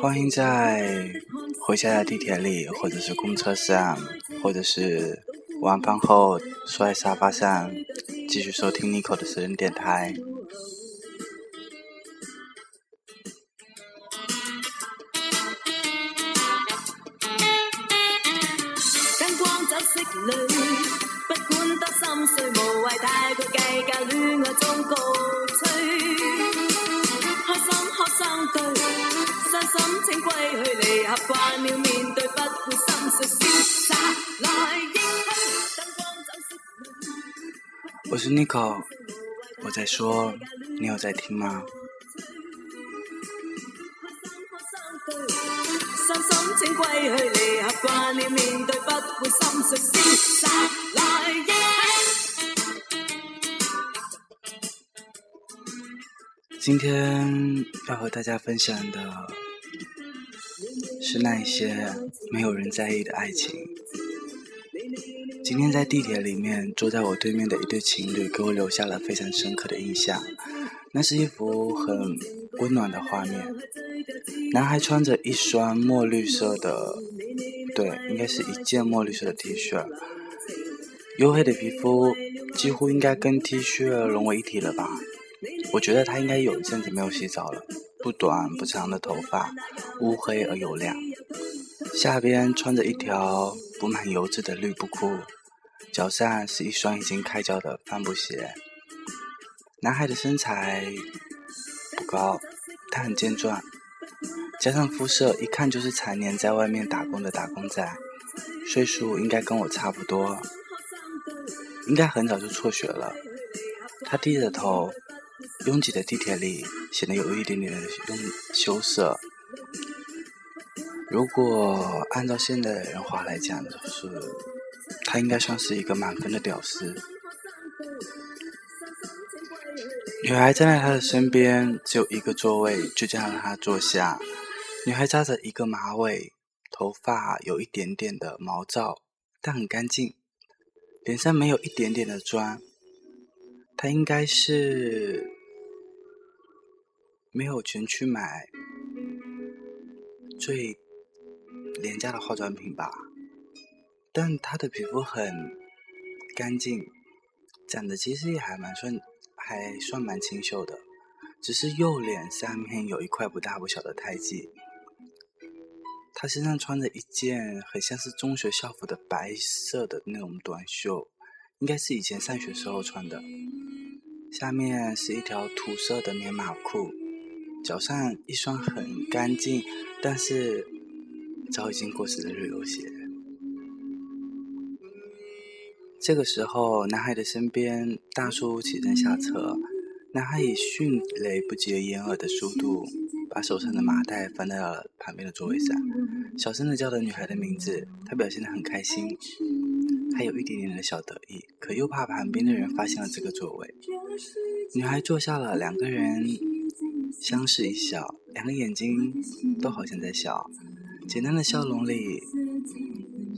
欢迎在回家的地铁里，或者是公车上，或者是晚饭后坐在沙发上，继续收听 Nico 的私人电台。灯光酒色里，不管得心碎，无谓太过计较，恋爱中告。我是 Nico，我在说，你有在听吗？伤心请归去，离合惯了面对，不会心碎，潇洒今天要和大家分享的是那一些没有人在意的爱情。今天在地铁里面，坐在我对面的一对情侣给我留下了非常深刻的印象。那是一幅很温暖的画面。男孩穿着一双墨绿色的，对，应该是一件墨绿色的 T 恤，黝黑的皮肤几乎应该跟 T 恤融为一体了吧。我觉得他应该有一阵子没有洗澡了，不短不长的头发，乌黑而油亮，下边穿着一条补满油渍的绿布裤，脚上是一双已经开胶的帆布鞋。男孩的身材不高，他很健壮，加上肤色，一看就是常年在外面打工的打工仔，岁数应该跟我差不多，应该很早就辍学了。他低着头。拥挤的地铁里显得有一点点的用羞涩。如果按照现在的人话来讲，就是他应该算是一个满分的屌丝。女孩站在他的身边，只有一个座位，就这样让他坐下。女孩扎着一个马尾，头发有一点点的毛躁，但很干净，脸上没有一点点的妆。她应该是。没有钱去买最廉价的化妆品吧，但她的皮肤很干净，长得其实也还蛮算，还算蛮清秀的，只是右脸下面有一块不大不小的胎记。她身上穿着一件很像是中学校服的白色的那种短袖，应该是以前上学时候穿的，下面是一条土色的棉马裤。脚上一双很干净，但是早已经过时的旅游鞋。这个时候，男孩的身边，大叔起身下车。男孩以迅雷不及掩耳的速度，把手上的麻袋放在了旁边的座位上，小声的叫着女孩的名字。他表现得很开心，还有一点点的小得意，可又怕旁边的人发现了这个座位。女孩坐下了，两个人。相视一笑，两个眼睛都好像在笑，简单的笑容里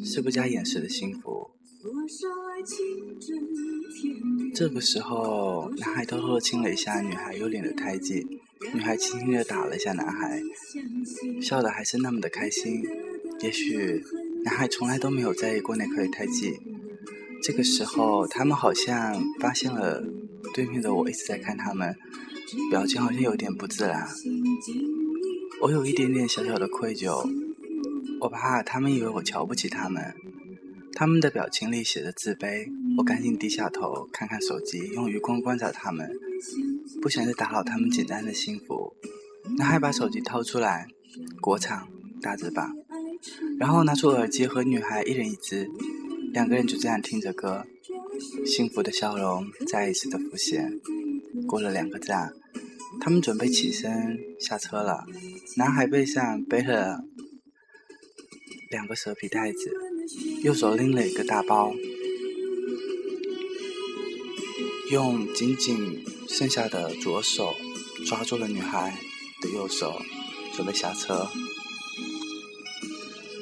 是不加掩饰的幸福。这个时候，男孩偷偷的亲了一下女孩右脸的胎记，女孩轻轻地打了一下男孩，笑得还是那么的开心。也许男孩从来都没有在意过那颗胎记。这个时候，他们好像发现了对面的我一直在看他们。表情好像有点不自然，我有一点点小小的愧疚，我怕他们以为我瞧不起他们，他们的表情里写着自卑，我赶紧低下头看看手机，用余光观察他们，不想再打扰他们简单的幸福。男孩把手机掏出来，国产大字版，然后拿出耳机和女孩一人一只，两个人就这样听着歌，幸福的笑容再一次的浮现。过了两个站，他们准备起身下车了。男孩背上背了两个蛇皮袋子，右手拎了一个大包。用紧紧剩下的左手抓住了女孩的右手，准备下车。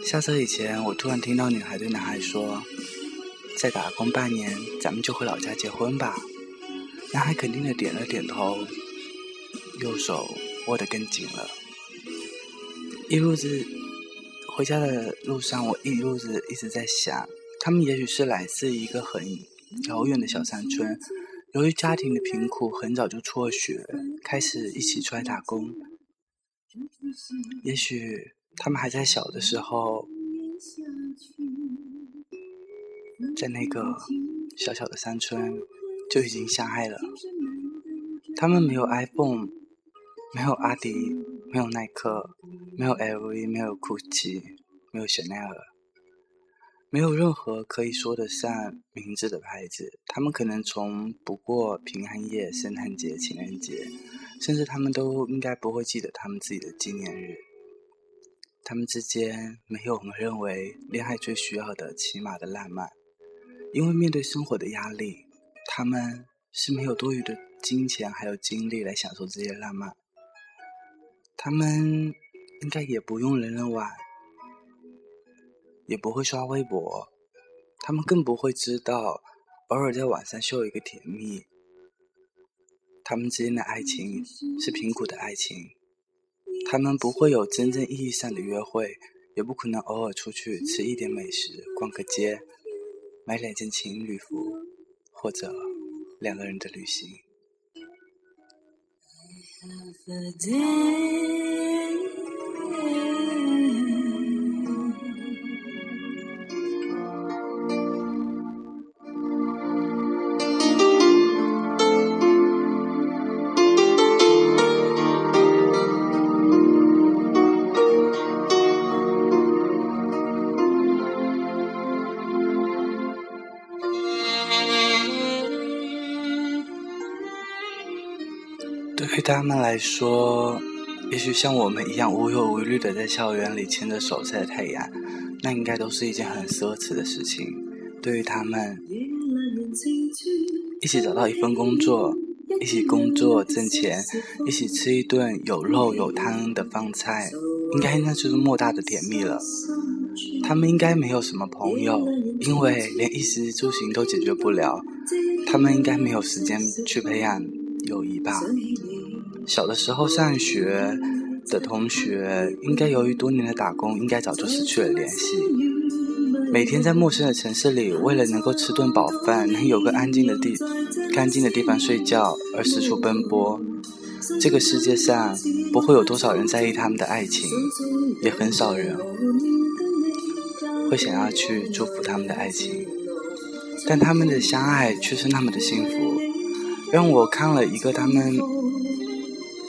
下车以前，我突然听到女孩对男孩说：“再打工半年，咱们就回老家结婚吧。”男孩肯定的点了点头，右手握得更紧了。一路子回家的路上，我一路子一直在想，他们也许是来自一个很遥远的小山村。由于家庭的贫苦，很早就辍学，开始一起出来打工。也许他们还在小的时候，在那个小小的山村就已经相爱了。他们没有 iPhone，没有阿迪，没有耐克，没有 LV，没有 GUCCI，没有 Chanel。没有任何可以说得上名字的牌子，他们可能从不过平安夜、圣诞节、情人节，甚至他们都应该不会记得他们自己的纪念日。他们之间没有我们认为恋爱最需要的起码的浪漫，因为面对生活的压力，他们是没有多余的金钱还有精力来享受这些浪漫。他们应该也不用人人玩。也不会刷微博，他们更不会知道偶尔在网上秀一个甜蜜。他们之间的爱情是贫苦的爱情，他们不会有真正意义上的约会，也不可能偶尔出去吃一点美食、逛个街、买两件情侣服，或者两个人的旅行。对他们来说，也许像我们一样无忧无虑的在校园里牵着手晒太阳，那应该都是一件很奢侈的事情。对于他们，一起找到一份工作，一起工作挣钱，一起吃一顿有肉有汤的饭菜，应该那就是莫大的甜蜜了。他们应该没有什么朋友，因为连衣食住行都解决不了。他们应该没有时间去培养友谊吧。小的时候上学的同学，应该由于多年的打工，应该早就失去了联系。每天在陌生的城市里，为了能够吃顿饱饭，能有个安静的地、干净的地方睡觉而四处奔波。这个世界上不会有多少人在意他们的爱情，也很少人会想要去祝福他们的爱情。但他们的相爱却是那么的幸福，让我看了一个他们。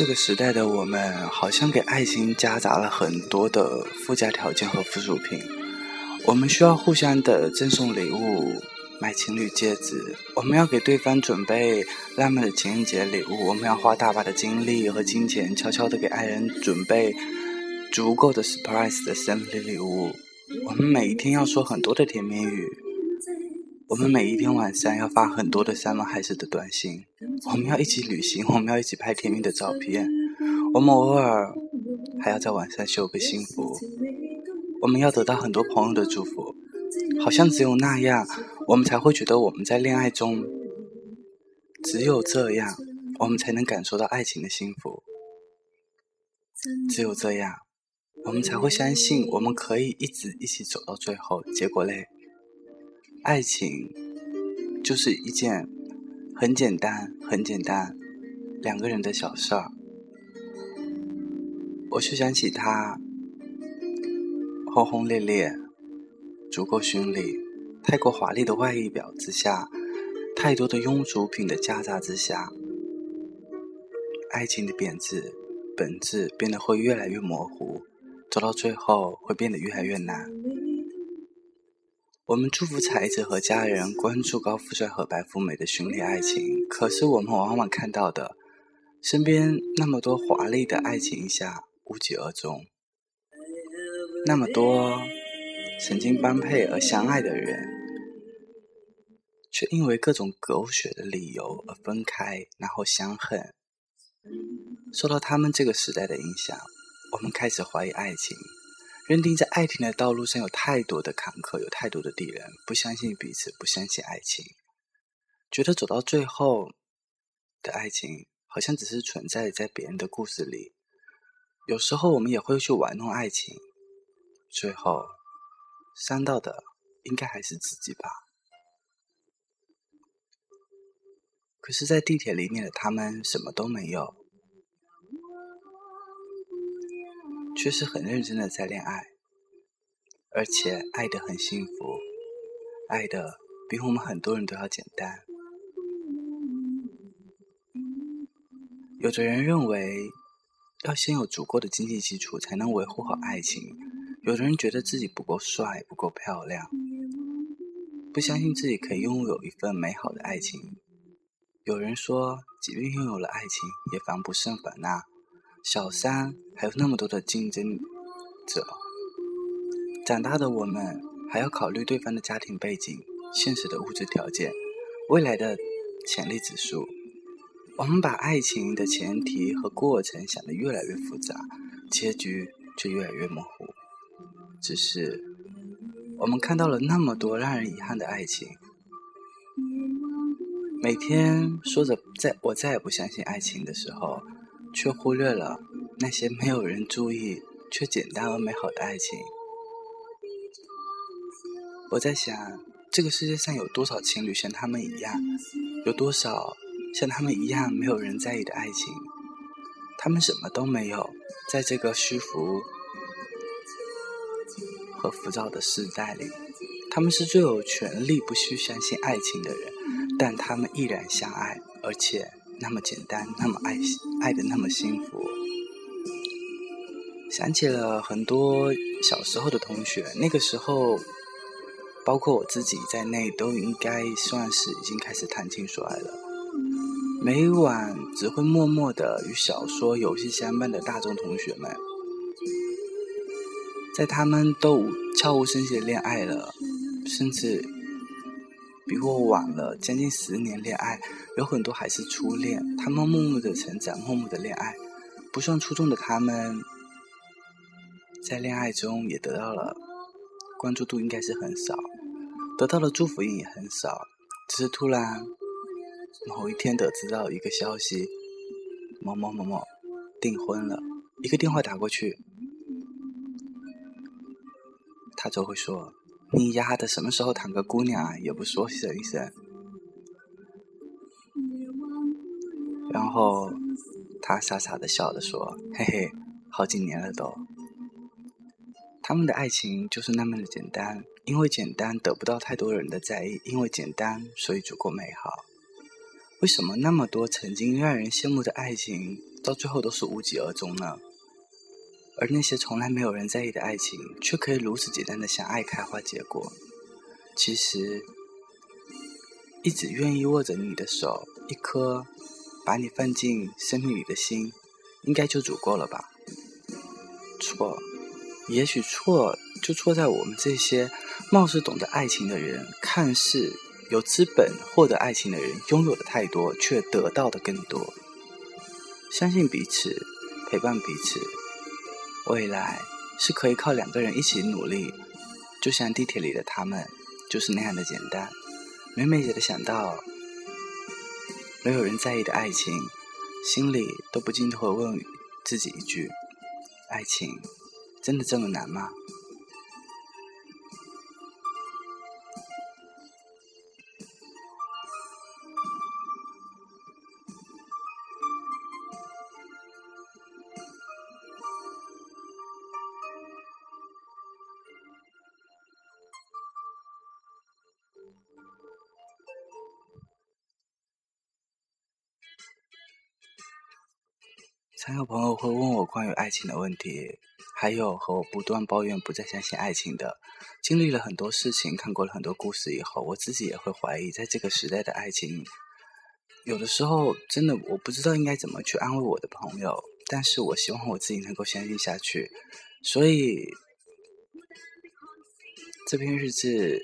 这个时代的我们，好像给爱情夹杂了很多的附加条件和附属品。我们需要互相的赠送礼物，买情侣戒指；我们要给对方准备浪漫的情人节礼物；我们要花大把的精力和金钱，悄悄的给爱人准备足够的 surprise 的生日礼物。我们每一天要说很多的甜言蜜语。我们每一天晚上要发很多的山盟海誓的短信，我们要一起旅行，我们要一起拍甜蜜的照片，我们偶尔还要在晚上秀个幸福，我们要得到很多朋友的祝福，好像只有那样，我们才会觉得我们在恋爱中，只有这样，我们才能感受到爱情的幸福，只有这样，我们才会相信我们可以一直一起走到最后。结果嘞？爱情就是一件很简单、很简单两个人的小事儿。我就想起他轰轰烈烈、足够绚丽、太过华丽的外衣表之下，太多的庸俗品的夹杂之下，爱情的本质本质变得会越来越模糊，走到最后会变得越来越难。我们祝福才子和家人关注高富帅和白富美的绚丽爱情，可是我们往往看到的，身边那么多华丽的爱情下无疾而终，那么多曾经般配而相爱的人，却因为各种狗血的理由而分开，然后相恨。受到他们这个时代的影响，我们开始怀疑爱情。认定在爱情的道路上有太多的坎坷，有太多的敌人，不相信彼此，不相信爱情，觉得走到最后的爱情好像只是存在在别人的故事里。有时候我们也会去玩弄爱情，最后伤到的应该还是自己吧。可是，在地铁里面的他们什么都没有。却是很认真的在恋爱，而且爱得很幸福，爱的比我们很多人都要简单。有的人认为要先有足够的经济基础才能维护好爱情，有的人觉得自己不够帅、不够漂亮，不相信自己可以拥有一份美好的爱情。有人说，即便拥有了爱情，也防不胜防啊。小三还有那么多的竞争者，长大的我们还要考虑对方的家庭背景、现实的物质条件、未来的潜力指数。我们把爱情的前提和过程想得越来越复杂，结局却越来越模糊。只是我们看到了那么多让人遗憾的爱情，每天说着“再我再也不相信爱情”的时候。却忽略了那些没有人注意却简单而美好的爱情。我在想，这个世界上有多少情侣像他们一样？有多少像他们一样没有人在意的爱情？他们什么都没有，在这个虚浮和浮躁的时代里，他们是最有权利不需相信爱情的人，但他们依然相爱，而且。那么简单，那么爱，爱的那么幸福。想起了很多小时候的同学，那个时候，包括我自己在内，都应该算是已经开始谈情说爱了。每晚只会默默的与小说、游戏相伴的大众同学们，在他们都悄无声息的恋爱了，甚至。比我晚了将近十年恋爱，有很多还是初恋。他们默默的成长，默默的恋爱，不算出众的他们，在恋爱中也得到了关注度，应该是很少，得到的祝福也很少。只是突然某一天得知到一个消息，某某某某订婚了，一个电话打过去，他就会说。你丫的什么时候谈个姑娘啊？也不说声一声。然后他傻傻的笑着说：“嘿嘿，好几年了都。”他们的爱情就是那么的简单，因为简单得不到太多人的在意，因为简单所以足够美好。为什么那么多曾经让人羡慕的爱情，到最后都是无疾而终呢？而那些从来没有人在意的爱情，却可以如此简单的相爱开花结果。其实，一直愿意握着你的手，一颗把你放进生命里的心，应该就足够了吧？错，也许错就错在我们这些貌似懂得爱情的人，看似有资本获得爱情的人，拥有的太多，却得到的更多。相信彼此，陪伴彼此。未来是可以靠两个人一起努力，就像地铁里的他们，就是那样的简单。每每觉得想到没有人在意的爱情，心里都不禁会问自己一句：爱情真的这么难吗？常有朋友会问我关于爱情的问题，还有和我不断抱怨不再相信爱情的。经历了很多事情，看过了很多故事以后，我自己也会怀疑，在这个时代的爱情，有的时候真的我不知道应该怎么去安慰我的朋友，但是我希望我自己能够相信下去。所以这篇日志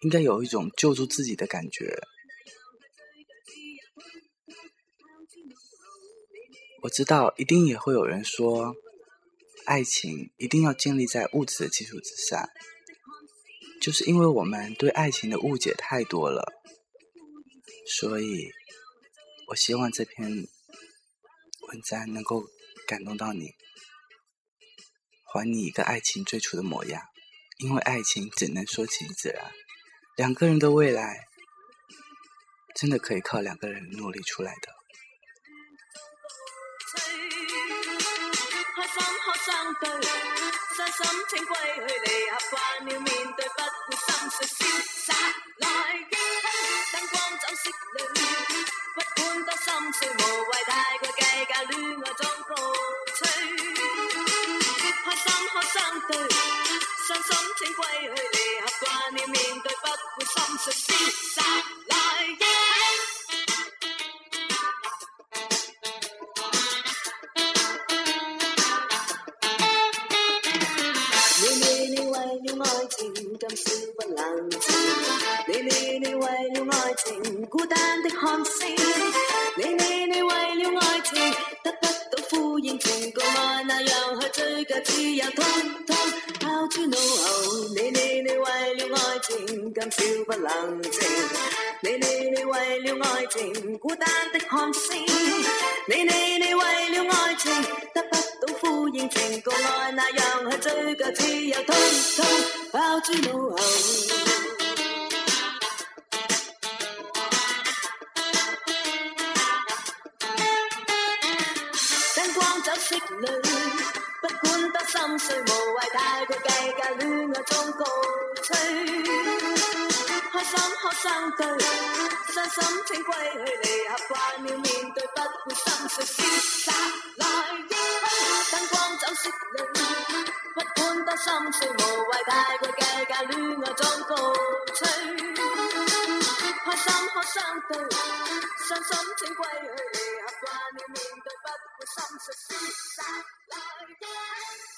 应该有一种救助自己的感觉。我知道，一定也会有人说，爱情一定要建立在物质的基础之上，就是因为我们对爱情的误解太多了，所以，我希望这篇文章能够感动到你，还你一个爱情最初的模样，因为爱情只能说情自然，两个人的未来，真的可以靠两个人努力出来的。心可相对，伤心请归去，离合惯了面对，不你你你为了爱情得不到呼应，情共爱那样去追求自由，通通抛诸脑后。你你你为了爱情今宵不冷静，你你你为了爱情孤单的看星，你你你为了爱情得不到呼应，情共爱那样去追求自由，通通抛诸脑后。色女，不管多心碎，无谓太过计较，恋爱中告吹。开心可相对，伤心请归去，离合惯了面对，不会心碎，潇洒来应对。灯光走色女，不管多心碎，无谓太过计较，恋爱中告吹。开心可相对，伤心请归去，离合惯了面对。心碎，潇洒来的。